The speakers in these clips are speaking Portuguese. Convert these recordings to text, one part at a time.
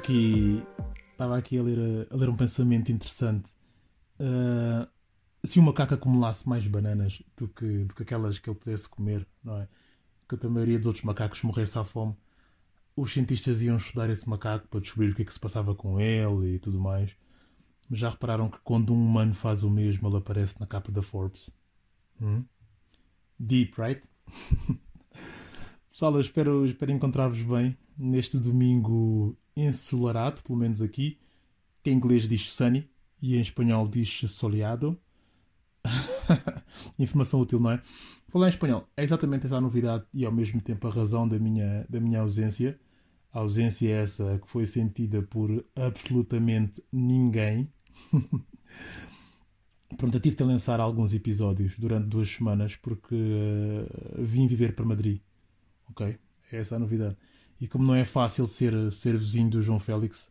aqui, estava aqui a, ler, a, ler um pensamento interessante. Uh, se o macaco acumulasse mais bananas do que, do que aquelas que ele pudesse comer, não é? Que a maioria dos outros macacos morresse à fome, os cientistas iam estudar esse macaco para descobrir o que é que se passava com ele e tudo mais. Mas já repararam que quando um humano faz o mesmo, ele aparece na capa da Forbes? Hum? Deep, right? Pessoal, eu espero, espero encontrar-vos bem neste domingo ensolarado, pelo menos aqui, que em inglês diz sunny e em espanhol diz soleado. Informação útil, não é? Falar em espanhol é exatamente essa a novidade e ao mesmo tempo a razão da minha, da minha ausência. A ausência é essa que foi sentida por absolutamente ninguém. Pronto, eu tive de lançar alguns episódios durante duas semanas porque uh, vim viver para Madrid. Ok? É essa a novidade. E como não é fácil ser, ser vizinho do João Félix,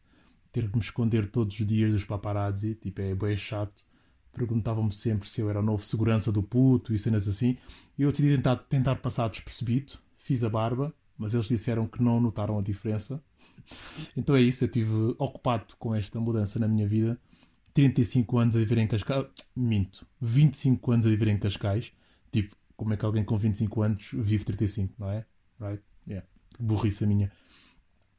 ter que me esconder todos os dias dos paparazzi, tipo, é bem chato. Perguntavam-me sempre se eu era o novo segurança do puto e cenas assim. E eu decidi tentar, tentar passar despercebido, fiz a barba, mas eles disseram que não notaram a diferença. Então é isso, eu estive ocupado com esta mudança na minha vida. 35 anos a viver em Cascais. Minto. 25 anos a viver em Cascais. Tipo, como é que alguém com 25 anos vive 35, não é? Right? Yeah burrice minha.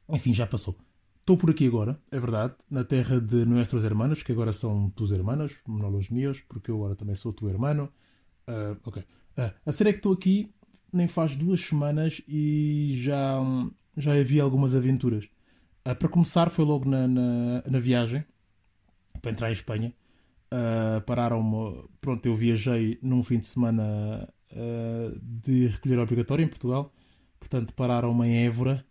Enfim, já passou. Estou por aqui agora, é verdade, na terra de nossos hermanos, que agora são tus hermanos, não os meus, porque eu agora também sou tu hermano. Uh, ok. Uh, a sério é que estou aqui nem faz duas semanas e já, já havia algumas aventuras. Uh, para começar, foi logo na, na, na viagem, para entrar em Espanha. Uh, pararam-me. Pronto, eu viajei num fim de semana uh, de recolher obrigatório em Portugal Portanto, pararam-me em Évora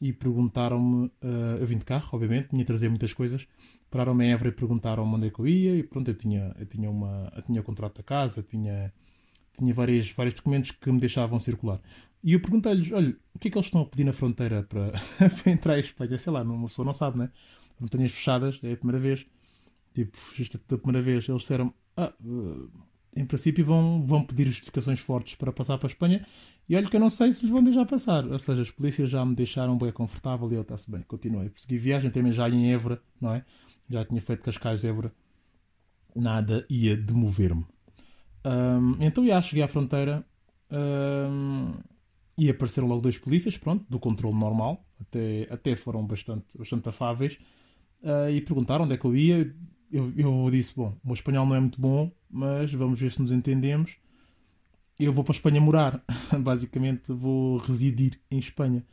e perguntaram-me. Uh, eu vim de carro, obviamente, tinha trazer muitas coisas. Pararam-me em Évora e perguntaram-me onde é que eu ia. E pronto, eu tinha, eu tinha, uma, eu tinha o contrato da casa, tinha, tinha vários, vários documentos que me deixavam circular. E eu perguntei-lhes: olha, o que é que eles estão a pedir na fronteira para, para entrar em Espanha? Sei lá, uma pessoa não sabe, né? Montanhas fechadas, é a primeira vez. Tipo, isto é a primeira vez. Eles disseram: ah, uh, em princípio vão, vão pedir justificações fortes para passar para a Espanha e olha que eu não sei se lhes vão deixar passar. Ou seja, as polícias já me deixaram bem confortável e eu está-se bem, continuei. Persegui viagem também já em Évora, não é? Já tinha feito Cascais, Évora. Nada ia demover-me. Um, então, já cheguei à fronteira um, e apareceram logo dois polícias, pronto, do controle normal. Até, até foram bastante, bastante afáveis. Uh, e perguntaram onde é que eu ia. Eu, eu disse, bom, o meu espanhol não é muito bom, mas vamos ver se nos entendemos eu vou para a Espanha morar. Basicamente vou residir em Espanha.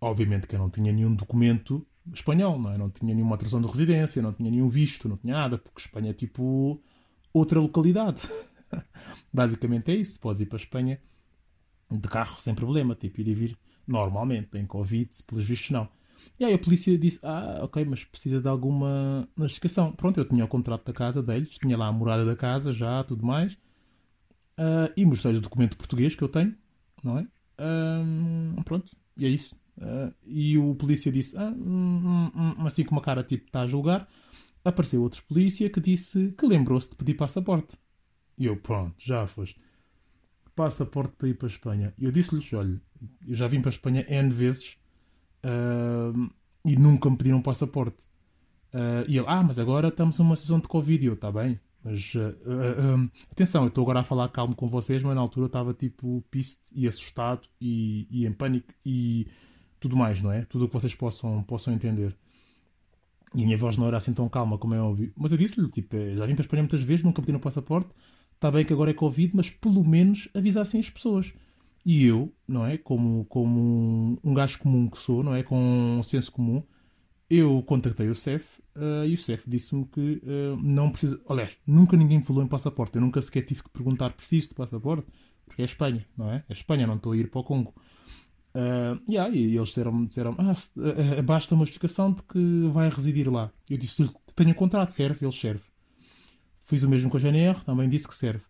Obviamente que eu não tinha nenhum documento espanhol, não é? Não tinha nenhuma atração de residência, não tinha nenhum visto, não tinha nada, porque Espanha é tipo outra localidade. Basicamente é isso. Podes ir para a Espanha de carro sem problema, tipo ir e vir normalmente. Tem Covid, pelos vistos não. E aí a polícia disse: Ah, ok, mas precisa de alguma notificação. Pronto, eu tinha o contrato da casa deles, tinha lá a morada da casa já, tudo mais. Uh, e mostrei o documento português que eu tenho, não é? Uh, pronto, e é isso. Uh, e o polícia disse, ah, hum, hum, hum, assim com uma cara tipo está a julgar. Apareceu outro polícia que disse que lembrou-se de pedir passaporte. E eu, pronto, já foste. Passaporte para ir para a Espanha. E eu disse-lhes, olha, eu já vim para a Espanha N vezes e nunca me pediram passaporte. e ele, ah, mas agora estamos numa sessão de Covid. Eu, está bem, mas uh, uh, um, atenção, eu estou agora a falar calmo com vocês, mas na altura estava tipo piste e assustado e, e, em pânico e tudo mais, não é? Tudo o que vocês possam, possam entender. E a minha voz não era assim tão calma, como é óbvio. Mas eu disse-lhe, tipo, já vim para Espanha muitas vezes, nunca pedi no passaporte. Está bem que agora é Covid, mas pelo menos avisassem as pessoas. E eu, não é? Como, como um, gajo comum que sou, não é? Com um senso comum, eu contactei o CEF uh, e o CEF disse-me que uh, não precisa. Aliás, nunca ninguém falou em passaporte. Eu nunca sequer tive que perguntar preciso de passaporte, porque é Espanha, não é? É Espanha, não estou a ir para o Congo. Uh, yeah, e eles disseram, disseram ah, basta uma justificação de que vai residir lá. Eu disse, tenho contrato, serve, ele serve. Fiz o mesmo com a GNR, também disse que serve.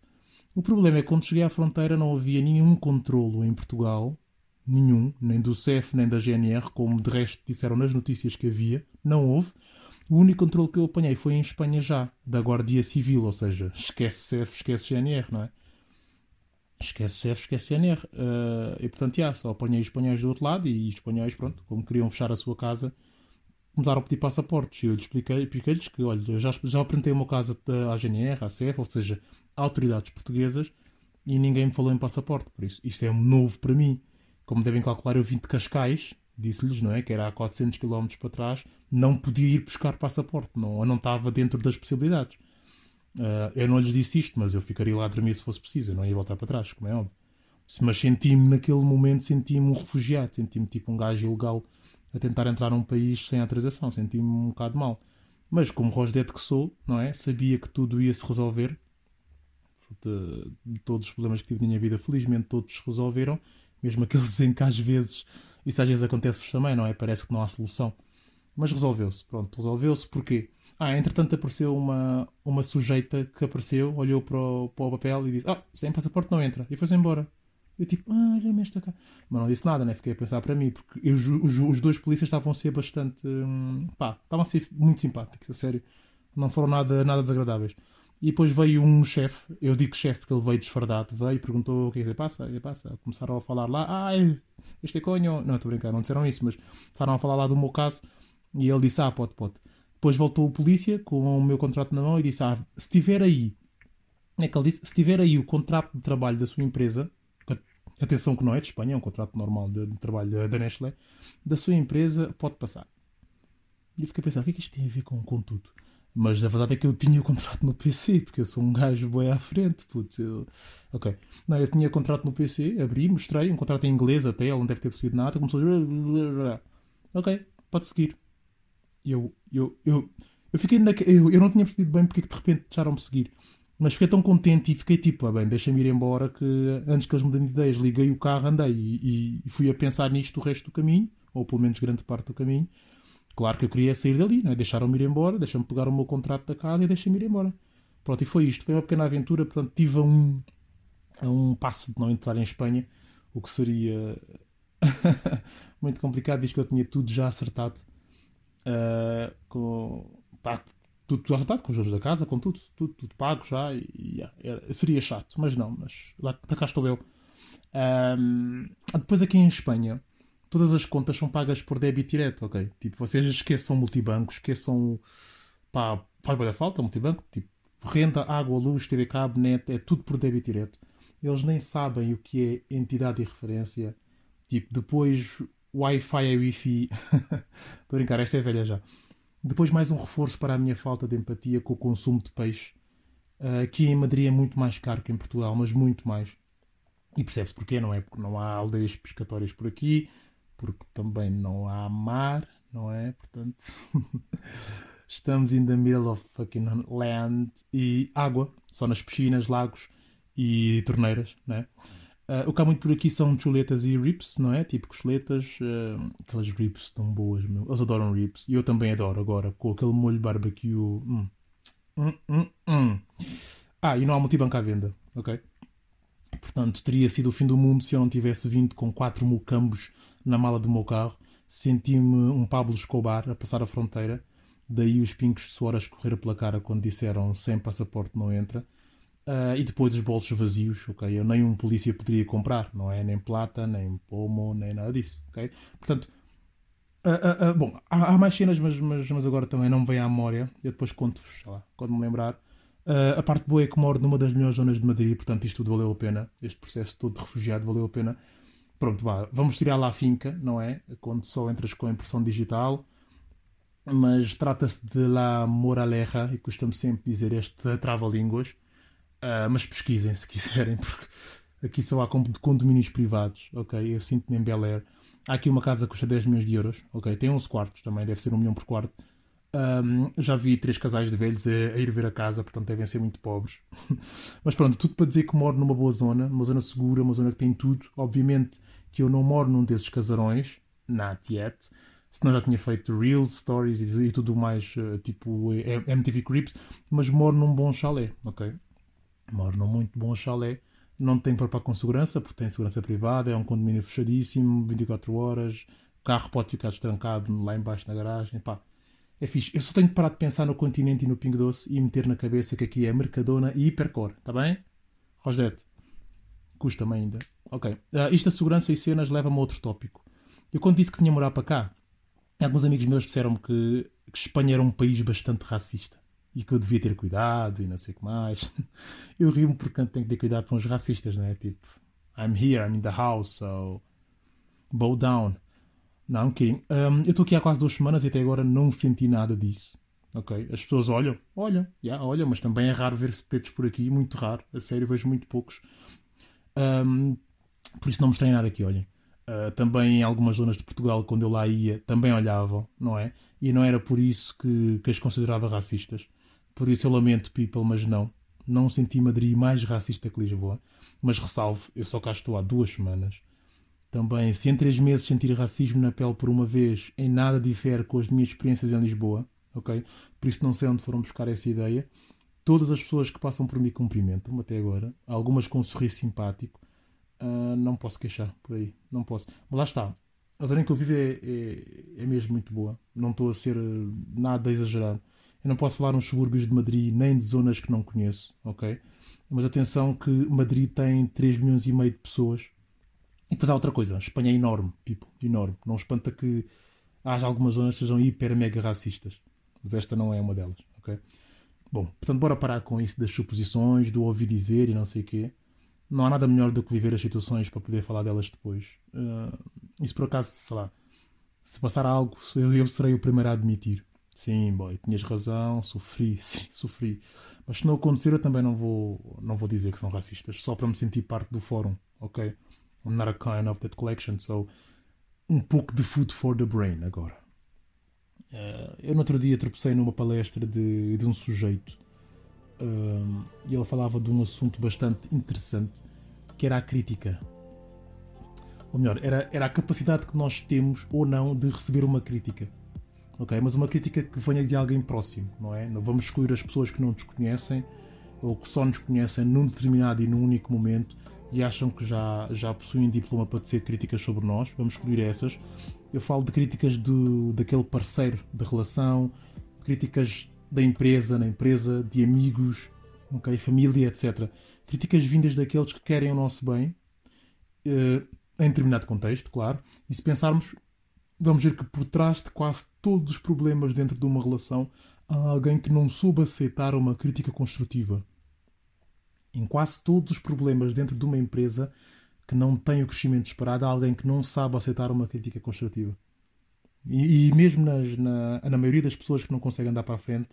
O problema é que quando cheguei à fronteira não havia nenhum controlo em Portugal nenhum, nem do CEF nem da GNR, como de resto disseram nas notícias que havia, não houve. O único controle que eu apanhei foi em Espanha já, da Guardia Civil, ou seja, esquece CEF, esquece GNR, não é? Esquece CEF, esquece GNR. Uh, e portanto, já, só apanhei espanhóis do outro lado e espanhóis, pronto, como queriam fechar a sua casa, começaram a pedir passaportes. E eu lhes expliquei, expliquei-lhes que, olha, eu já, já apresentei o meu caso à GNR, à CEF, ou seja, autoridades portuguesas, e ninguém me falou em passaporte. Por isso, isto é novo para mim. Como devem calcular, eu vim de Cascais, disse-lhes, não é? Que era há 400 km para trás, não podia ir buscar passaporte, não, não estava dentro das possibilidades. Uh, eu não lhes disse isto, mas eu ficaria lá a dormir se fosse preciso, eu não ia voltar para trás, como é óbvio. Mas senti-me naquele momento, senti-me um refugiado, senti-me tipo um gajo ilegal a tentar entrar num país sem autorização, senti-me um bocado mal. Mas como rosdete que sou, não é? Sabia que tudo ia se resolver. De, de, todos os problemas que tive na minha vida, felizmente todos se resolveram, mesmo aqueles em que às vezes, isso às vezes acontece-vos também, não é? Parece que não há solução. Mas resolveu-se, pronto, resolveu-se. Porquê? Ah, entretanto apareceu uma, uma sujeita que apareceu, olhou para o, para o papel e disse: Ah, sem passaporte não entra. E foi-se embora. Eu tipo, ah, olha-me esta cá. Mas não disse nada, né? Fiquei a pensar para mim, porque eu, os, os, dois polícias estavam a ser bastante. Hum, pá, estavam a ser muito simpáticos, a sério. Não foram nada, nada desagradáveis. E depois veio um chefe, eu digo chefe porque ele veio desfardado, veio e perguntou o que é que passa, e passa. Começaram a falar lá, ah, este é conho. Não, estou a brincar, não disseram isso, mas começaram a falar lá do meu caso e ele disse, ah, pode, pode. Depois voltou o polícia com o meu contrato na mão e disse, ah, se tiver aí, é que ele disse, se tiver aí o contrato de trabalho da sua empresa, atenção que não é de Espanha, é um contrato normal de, de trabalho da Nestlé, da sua empresa, pode passar. E eu fiquei a pensar, o que é que isto tem a ver com, com tudo? Mas a verdade é que eu tinha o contrato no PC, porque eu sou um gajo bem à frente, putz. Eu... Ok. Não, eu tinha contrato no PC, abri, mostrei, um contrato em inglês até, ele não deve ter percebido nada, começou a... Ok, pode seguir. Eu, eu, eu, eu fiquei eu, eu não tinha percebido bem porque que de repente deixaram-me seguir. Mas fiquei tão contente e fiquei tipo, ah, bem, deixa-me ir embora que antes que eles me deem ideias, liguei o carro, andei e, e, fui a pensar nisto o resto do caminho, ou pelo menos grande parte do caminho. Claro que eu queria sair dali, né? deixaram-me ir embora, deixaram-me pegar o meu contrato da casa e deixaram-me ir embora. Pronto, e foi isto. Foi uma pequena aventura, portanto, tive a um, a um passo de não entrar em Espanha, o que seria muito complicado, visto que eu tinha tudo já acertado. Uh, com, pá, tudo, tudo arretado, com os juros da casa, com tudo, tudo, tudo pago já. E, e era, seria chato, mas não, mas lá, lá cá estou eu. Um, depois aqui em Espanha, todas as contas são pagas por débito direto, ok? Tipo, vocês esqueçam multibanco, esqueçam. pá, faz bem a falta, multibanco, tipo, renda, água, luz, TV cabo, net, é tudo por débito direto. Eles nem sabem o que é entidade e referência. Tipo, depois Wi-Fi Wi-Fi. Estou a brincar, esta é velha já. Depois, mais um reforço para a minha falta de empatia com o consumo de peixe. Uh, aqui em Madrid é muito mais caro que em Portugal, mas muito mais. E percebe-se porquê, não é? Porque não há aldeias pescatórias por aqui, porque também não há mar, não é? Portanto, estamos in the middle of fucking land e água, só nas piscinas, lagos e torneiras, não é? Uh, o que há muito por aqui são chuletas e rips, não é? Tipo costeletas, uh, aquelas rips tão boas, meu. Eles adoram rips. E eu também adoro agora, com aquele molho barbecue. Hum. Hum, hum, hum. ah, e não há multibanco à venda, ok? Portanto, teria sido o fim do mundo se eu não tivesse vindo com quatro mucambos na mala do meu carro. Senti-me um Pablo Escobar a passar a fronteira. Daí os pingos de suor a escorrer pela cara quando disseram sem passaporte não entra. Uh, e depois os bolsos vazios, ok? Eu nem um polícia poderia comprar, não é? Nem plata, nem pomo, nem nada disso, ok? Portanto, uh, uh, bom, há, há, mais cenas, mas, mas, mas, agora também não me vem à memória. Eu depois conto-vos, sei lá, quando me lembrar. a parte boa é que moro numa das melhores zonas de Madrid, portanto isto tudo valeu a pena. Este processo todo de refugiado valeu a pena. Pronto, vá, vamos tirar lá a finca, não é? Quando só entras com a impressão digital. Mas trata-se de La Moraleja, e costumo sempre dizer este trava-línguas Uh, mas pesquisem se quiserem, porque aqui só há condomínios privados, ok? Eu sinto-me em Bel Air. Há aqui uma casa que custa 10 milhões de euros, ok? Tem 11 quartos também, deve ser um milhão por quarto. Um, já vi três casais de velhos a, a, ir ver a casa, portanto devem ser muito pobres. Mas pronto, tudo para dizer que moro numa boa zona, uma zona segura, uma zona que tem tudo. Obviamente que eu não moro num desses casarões, not yet. Senão já tinha feito Reels, Stories e, e tudo mais, uh, tipo MTV Creeps. Mas moro num bom chalé, ok? Moro num muito bom chalé. Não tem para com segurança, porque tem segurança privada. É um condomínio fechadíssimo, 24 horas. O carro pode ficar destrancado lá embaixo na garagem. Pá, é fixe. Eu só tenho que parar de pensar no continente e no Pingo Doce e meter na cabeça que aqui é Mercadona e Hipercor. Está bem? Rosdete. Custa-me ainda. Ok. Uh, isto da segurança e cenas leva-me a outro tópico. Eu quando disse que vinha morar para cá, Alguns amigos meus disseram-me que, que Espanha era um país bastante racista e que eu devia ter cuidado e não sei o que mais. Eu rio-me porque tenho que ter cuidado são os racistas, né? Tipo, I'm here, I'm in the house, so bow down. Não, kidding. Um, eu estou aqui há quase duas semanas e até agora não senti nada disso. Ok? As pessoas olham, olham, yeah, olham, mas também é raro ver pretos por aqui, muito raro. A sério, vejo muito poucos. Um, por isso não mostrei nada aqui, olhem. Uh, também em algumas zonas de Portugal, quando eu lá ia, também olhavam, não é? E não era por isso que, que as considerava racistas. Por isso eu lamento, people, mas não. Não senti Madrid mais racista que Lisboa. Mas ressalvo, eu só cá estou há duas semanas. Também, se em três meses sentir racismo na pele por uma vez, em nada difere com as minhas experiências em Lisboa, ok? Por isso não sei onde foram buscar essa ideia. Todas as pessoas que passam por mim cumprimentam-me até agora. Algumas com um sorriso simpático. Uh, não posso queixar por aí. Não posso. Mas lá está. A zona em que eu vivo é, é, é mesmo muito boa. Não estou a ser nada exagerado. Eu não posso falar nos subúrbios de Madrid nem de zonas que não conheço, ok? Mas atenção que Madrid tem 3 milhões e meio de pessoas. E depois há outra coisa, Espanha é enorme, people, enorme. Não espanta que haja algumas zonas que sejam hiper mega racistas. Mas esta não é uma delas, ok? Bom, portanto, bora parar com isso das suposições, do ouvir dizer e não sei o quê. Não há nada melhor do que viver as situações para poder falar delas depois. Uh, e se por acaso, sei lá, se passar algo, eu, eu serei o primeiro a admitir. Sim, boy, tinhas razão, sofri, sim, sofri. Mas se não acontecer, eu também não vou, não vou dizer que são racistas, só para me sentir parte do fórum, ok? I'm not a kind of that collection, so um pouco de food for the brain agora. Uh, eu no outro dia tropecei numa palestra de, de um sujeito uh, e ele falava de um assunto bastante interessante que era a crítica. Ou melhor, era, era a capacidade que nós temos ou não de receber uma crítica ok? Mas uma crítica que venha de alguém próximo, não é? Não vamos excluir as pessoas que não nos conhecem ou que só nos conhecem num determinado e num único momento e acham que já, já possuem diploma para dizer críticas sobre nós, vamos excluir essas. Eu falo de críticas do, daquele parceiro de relação, críticas da empresa, na empresa, de amigos, okay? família, etc. Críticas vindas daqueles que querem o nosso bem, uh, em determinado contexto, claro. E se pensarmos, vamos ver que por trás de quase todos os problemas dentro de uma relação há alguém que não soube aceitar uma crítica construtiva. Em quase todos os problemas dentro de uma empresa que não tem o crescimento esperado, há alguém que não sabe aceitar uma crítica construtiva. E, e mesmo nas, na, na maioria das pessoas que não conseguem andar para a frente,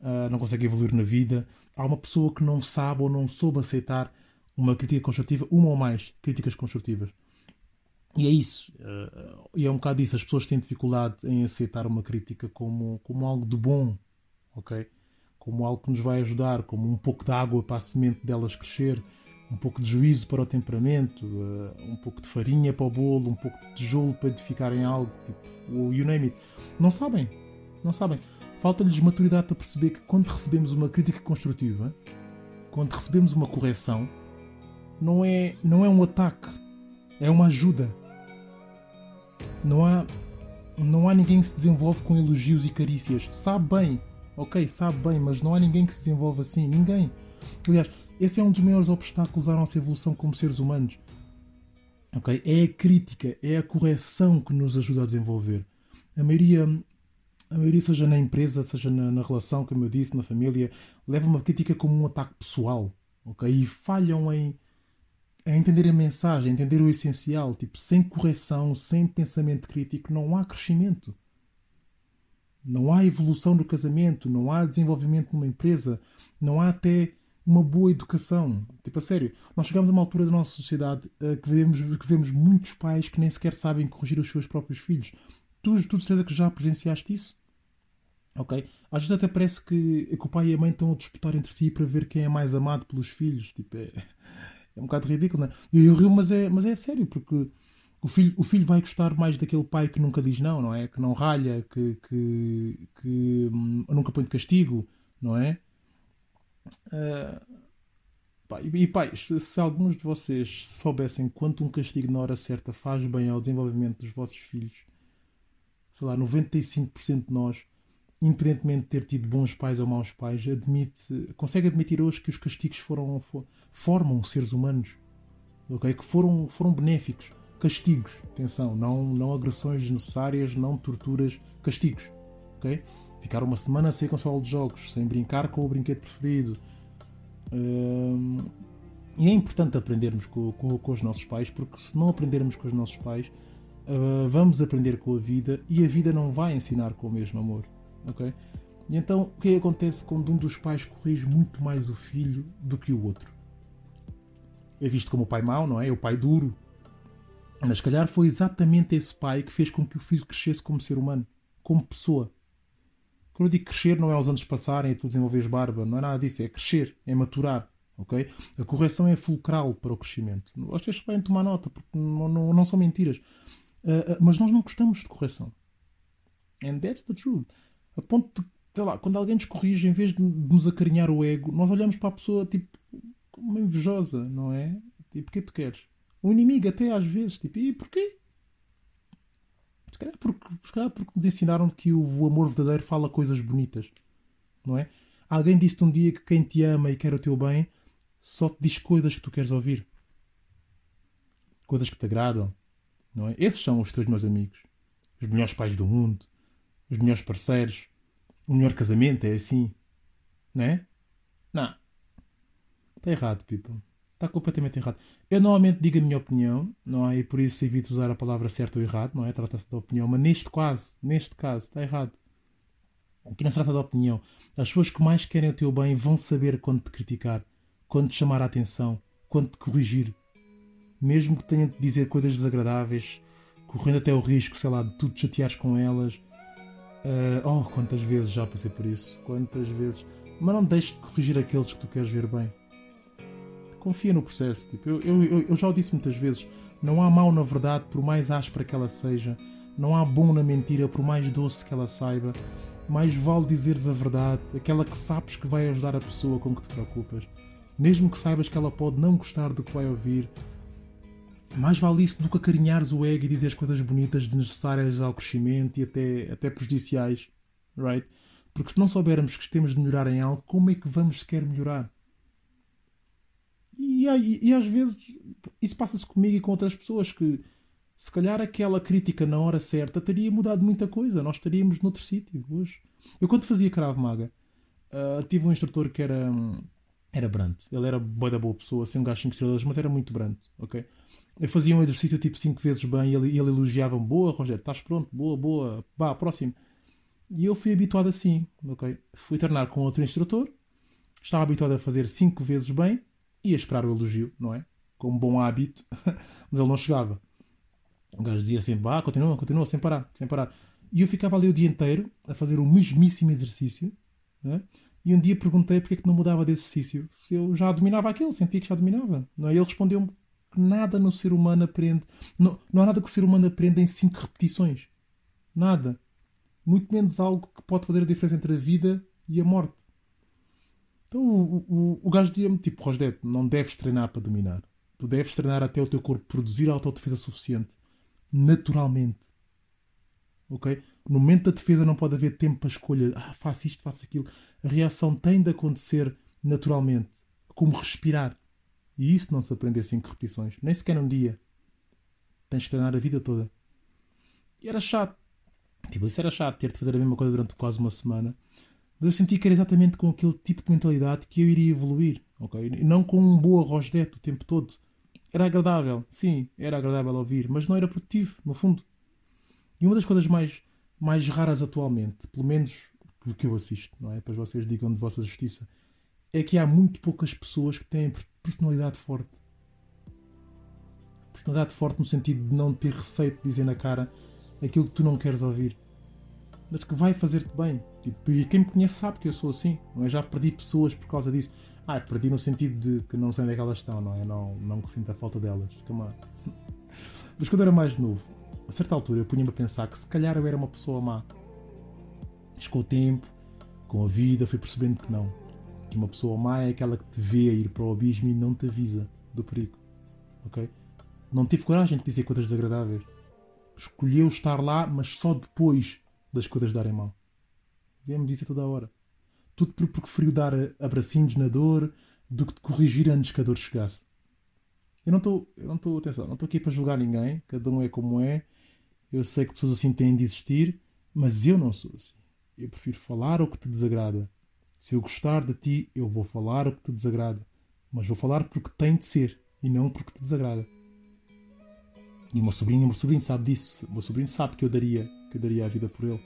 uh, não conseguem evoluir na vida, há uma pessoa que não sabe ou não soube aceitar uma crítica construtiva, uma ou mais críticas construtivas. E é isso. Uh, e é um bocado isso. As pessoas têm dificuldade em aceitar uma crítica como, como algo de bom, ok? Como algo que nos vai ajudar, como um pouco de água para a semente delas crescer, um pouco de juízo para o temperamento, uh, um pouco de farinha para o bolo, um pouco de tijolo para edificarem algo, tipo, you name it. Não sabem. Não sabem. Falta-lhes maturidade para perceber que quando recebemos uma crítica construtiva, quando recebemos uma correção, não é, não é um ataque, é uma ajuda não há, não há ninguém que se desenvolve com elogios e carícias. Sabe bem, ok, sabe bem, mas não há ninguém que se desenvolva assim. Ninguém. Aliás, esse é um dos maiores obstáculos à nossa evolução como seres humanos. ok É a crítica, é a correção que nos ajuda a desenvolver. A maioria, a maioria seja na empresa, seja na, na relação, como eu disse, na família, leva uma crítica como um ataque pessoal. ok E falham em a entender a mensagem, entender o essencial. Tipo, sem correção, sem pensamento crítico, não há crescimento. Não há evolução no casamento, não há desenvolvimento numa empresa, não há até uma boa educação. Tipo, a sério, nós chegamos a uma altura da nossa sociedade uh, que, vemos, que vemos muitos pais que nem sequer sabem corrigir os seus próprios filhos. Tu, tu de certeza que já presenciaste isso? Ok? Às vezes até parece que, que o pai e a mãe estão a disputar entre si para ver quem é mais amado pelos filhos. Tipo, é, é um bocado ridículo, não é? E eu rio, mas é, mas é sério, porque o filho, o filho vai gostar mais daquele pai que nunca diz não, não é? Que não ralha, que, que, que hum, nunca põe de castigo, não é? Uh, pá, e, e pai, se, se, alguns de vocês soubessem quanto um castigo na hora certa faz bem ao desenvolvimento dos vossos filhos, sei lá, 95% de nós independentemente de ter tido bons pais ou maus pais, admite, consegue admitir hoje que os castigos foram, for, formam seres humanos, ok? Que foram, foram benéficos. Castigos, atenção, não, não agressões desnecessárias, não torturas, castigos. ok? Ficar uma semana sem console de jogos, sem brincar com o brinquedo preferido. Hum, e é importante aprendermos com, com, com, os nossos pais, porque se não aprendermos com os nossos pais, uh, vamos aprender com a vida e a vida não vai ensinar com o mesmo amor. Ok? E então, o que acontece quando um dos pais corrige muito mais o filho do que o outro? É visto como o pai mau, não é? O pai duro. Mas, se calhar, foi exatamente esse pai que fez com que o filho crescesse como ser humano, como pessoa. Quando eu digo crescer, não é os anos passarem e tu desenvolveres barba, não é nada disso, é crescer, é maturar. ok? A correção é fulcral para o crescimento. Vocês podem tomar nota, porque não, não, não são mentiras. Uh, uh, mas nós não gostamos de correção. And that's the truth. A ponto de sei lá, quando alguém nos corrige, em vez de nos acarinhar o ego, nós olhamos para a pessoa tipo como invejosa, não é? Tipo, o é que tu queres? Um inimigo, até às vezes, tipo, e porquê? Se calhar porque, se calhar porque nos ensinaram que o amor verdadeiro fala coisas bonitas, não é? Alguém disse-te um dia que quem te ama e quer o teu bem só te diz coisas que tu queres ouvir, coisas que te agradam, não é? Esses são os teus meus amigos, os melhores pais do mundo, os melhores parceiros, o melhor casamento é assim. Não é? Não. Está errado, people. Está completamente errado. Eu normalmente digo a minha opinião, não é? E por isso evito usar a palavra certo ou errado, não é? Trata-se da opinião. Mas neste caso, neste caso, está errado. Aqui não se trata da opinião. As pessoas que mais querem o teu bem vão saber quando te criticar, quando te chamar a atenção, quando te corrigir. Mesmo que tenham de dizer coisas desagradáveis, correndo até o risco, sei lá, de tu te chateares com elas, Uh, oh, quantas vezes já passei por isso, quantas vezes. Mas não deixes de corrigir aqueles que tu queres ver bem. Confia no processo. Tipo, eu, eu, eu já o disse muitas vezes: não há mal na verdade, por mais áspera que ela seja. Não há bom na mentira, por mais doce que ela saiba. Mais vale dizeres a verdade, aquela que sabes que vai ajudar a pessoa com que te preocupas. Mesmo que saibas que ela pode não gostar do que vai ouvir, mais vale isso do que acarinhares o ego e dizer coisas bonitas desnecessárias ao crescimento e até, até prejudiciais, right? Porque se não soubermos que temos de melhorar em algo, como é que vamos sequer melhorar? E, e, e às vezes isso passa-se comigo e com outras pessoas que se calhar aquela crítica na hora certa teria mudado muita coisa. Nós estaríamos noutro sítio hoje. Eu quando fazia Krav Maga uh, tive um instrutor que era, era brando. Ele era boa da boa pessoa, sem um gajo 5 estrelas, mas era muito brando, ok? Eu fazia um exercício tipo 5 vezes bem e ele, ele elogiava-me: Boa, Rogério, estás pronto, boa, boa, vá, próximo. E eu fui habituado assim, ok? Fui treinar com outro instrutor, estava habituado a fazer 5 vezes bem e a esperar o elogio, não é? Com um bom hábito, mas ele não chegava. O gajo dizia sempre: Vá, continua, continua, sem parar, sem parar. E eu ficava ali o dia inteiro a fazer o mesmíssimo exercício, é? E um dia perguntei porque é que não mudava de exercício. Se eu já dominava aquilo, sentia que já dominava. Não é? E ele respondeu-me que nada no ser humano aprende. Não, não há nada que o ser humano aprenda em cinco repetições. Nada. Muito menos algo que pode fazer a diferença entre a vida e a morte. Então o, o, o gajo dizia-me: tipo, Rosdet, não deves treinar para dominar. Tu deves treinar até o teu corpo produzir autodefesa suficiente. Naturalmente. Ok? No momento da defesa não pode haver tempo para escolha. Ah, faço isto, faço aquilo. A reação tem de acontecer naturalmente. Como respirar. E isso não se aprende assim com repetições, nem sequer num dia. Tens de treinar a vida toda. E era chato. Tipo, isso era chato, ter de fazer a mesma coisa durante quase uma semana. Mas eu senti que era exatamente com aquele tipo de mentalidade que eu iria evoluir, ok? E não com um boa rosdete o tempo todo. Era agradável, sim, era agradável ouvir, mas não era produtivo, no fundo. E uma das coisas mais, mais raras atualmente, pelo menos o que eu assisto, não é? Para vocês digam de vossa justiça, é que há muito poucas pessoas que têm personalidade forte. Personalidade forte no sentido de não ter receio de dizer na cara aquilo que tu não queres ouvir. Mas que vai fazer-te bem. Tipo, e quem me conhece sabe que eu sou assim. Não é? Já perdi pessoas por causa disso. Ah, perdi no sentido de que não sei onde é que elas estão, não é? Não, não sinto a falta delas. Mas quando era mais novo, a certa altura eu punha-me a pensar que se calhar eu era uma pessoa má. Mas com o tempo, com a vida, fui percebendo que não uma pessoa má é aquela que te vê ir para o abismo e não te avisa do perigo. Ok? Não tive coragem de dizer coisas desagradáveis. Escolheu estar lá, mas só depois das coisas darem mal. Vemos dizer toda a hora. Tudo porque preferiu dar abracinhos na dor do que te corrigir antes que a dor chegasse. Eu não estou, eu não estou, atenção, não estou aqui para julgar ninguém, cada um é como é. Eu sei que pessoas assim têm de existir, mas eu não sou assim. Eu prefiro falar o que te desagrada. Se eu gostar de ti, eu vou falar o que te desagrada. Mas vou falar porque tem de ser e não porque te desagrada. E o meu sobrinho, o meu sobrinho sabe disso. O meu sobrinho sabe que eu daria, que eu daria a vida por ele.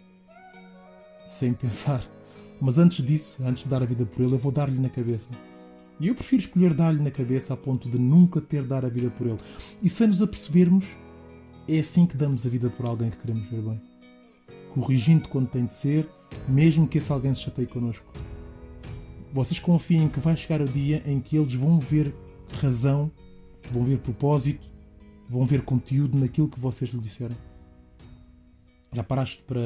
Sem pensar. Mas antes disso, antes de dar a vida por ele, eu vou dar-lhe na cabeça. E eu prefiro escolher dar-lhe na cabeça a ponto de nunca ter de dar a vida por ele. E sem nos apercebermos, é assim que damos a vida por alguém que queremos ver bem. Corrigindo quando tem de ser, mesmo que esse alguém se chateie connosco. Vocês confiem que vai chegar o dia em que eles vão ver razão, vão ver propósito, vão ver conteúdo naquilo que vocês lhe disseram. Já paraste para,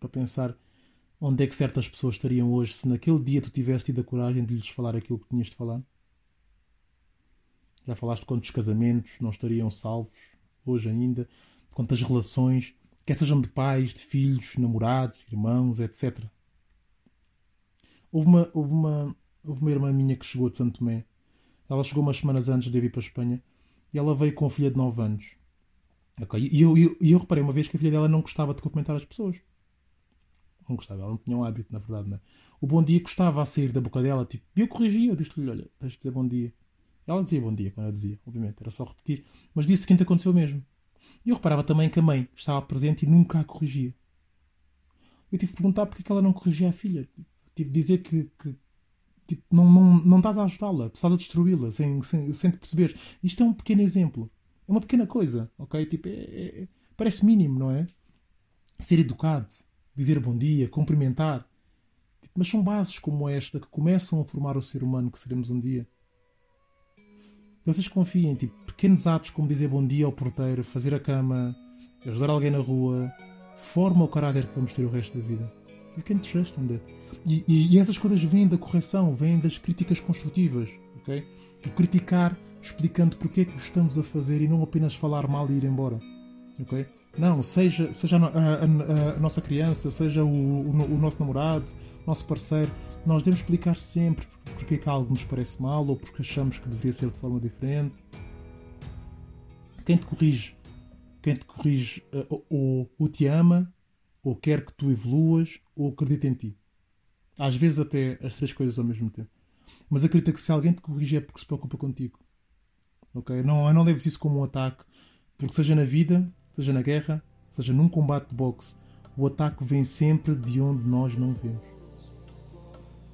para pensar onde é que certas pessoas estariam hoje se naquele dia tu tivesse tido a coragem de lhes falar aquilo que tinhas de falar? Já falaste quantos casamentos não estariam salvos hoje ainda, quantas relações, quer sejam de pais, de filhos, namorados, irmãos, etc. Houve uma, houve uma, houve uma irmã minha que chegou de Santo Tomé. Ela chegou umas semanas antes de eu ir para a Espanha e ela veio com uma filha de 9 anos. Okay? E eu, eu, eu reparei uma vez que a filha dela não gostava de cumprimentar as pessoas não gostava, ela não tinha um hábito, na verdade, não é? O bom dia gostava a sair da boca dela, tipo, e eu corrigia, eu disse-lhe, olha, tens de dizer bom dia. Ela dizia bom dia quando eu dizia, obviamente, era só repetir. Mas dia seguinte aconteceu mesmo. E eu reparava também que a mãe estava presente e nunca a corrigia. Eu tive de perguntar porque é que ela não corrigia a filha. Tive de dizer que, que tipo, não, não, não estás a ajudá-la, estás a destruí-la sem, sem, sem te perceber. Isto é um pequeno exemplo. É uma pequena coisa, ok? Tipo, é, é, é parece mínimo, não é? Ser educado, dizer bom dia, cumprimentar. Mas são bases como esta que começam a formar o ser humano que seremos um dia. Vocês confiem, tipo, pequenos atos como dizer bom dia ao porteiro, fazer a cama, ajudar alguém na rua, forma o caráter que vamos ter o resto da vida. You can trust on that. E, e, e essas coisas vêm da correção, vêm das críticas construtivas, ok? Criticar explicando porque é que estamos a fazer e não apenas falar mal e ir embora, ok? Não, seja, seja a, a, a, nossa criança, seja o, o, o, nosso namorado, nosso parceiro, nós devemos explicar sempre porque é que algo nos parece mal ou porque achamos que deveria ser de forma diferente. Quem te corrige, quem te corrige ou, ou, ou te ama, ou quer que tu evoluas, ou acredita em ti. Às vezes até as três coisas ao mesmo tempo. Mas acredita que se alguém te corrige é porque se preocupa contigo. Ok? Não, não leves isso como um ataque. Porque seja na vida, seja na guerra, seja num combate de boxe, o ataque vem sempre de onde nós não vemos.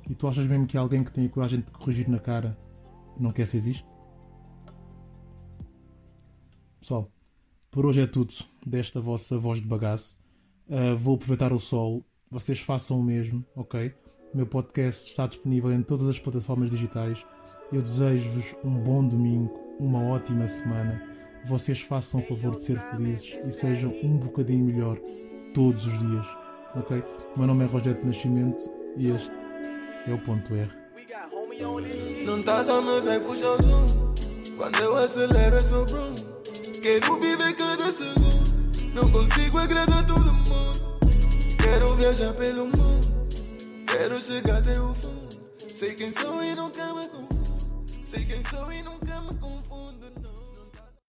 E tu achas mesmo que alguém que tem a coragem de te corrigir na cara não quer ser visto? Pessoal, por hoje é tudo desta vossa voz de bagaço. Uh, vou aproveitar o sol. Vocês façam o mesmo, ok? O meu podcast está disponível em todas as plataformas digitais. Eu desejo-vos um bom domingo, uma ótima semana vocês façam o favor de ser felizes e sejam um bocadinho melhor todos os dias. Ok? Meu nome é Rogério Nascimento e este é o ponto R. Não estás a me ver puxar o zoom Quando eu acelero é só Quero viver cada segundo Não consigo agradar todo mundo. Quero viajar pelo mundo. Quero chegar até o fundo Sei quem sou e nunca me confundo. Sei quem sou e nunca me confundo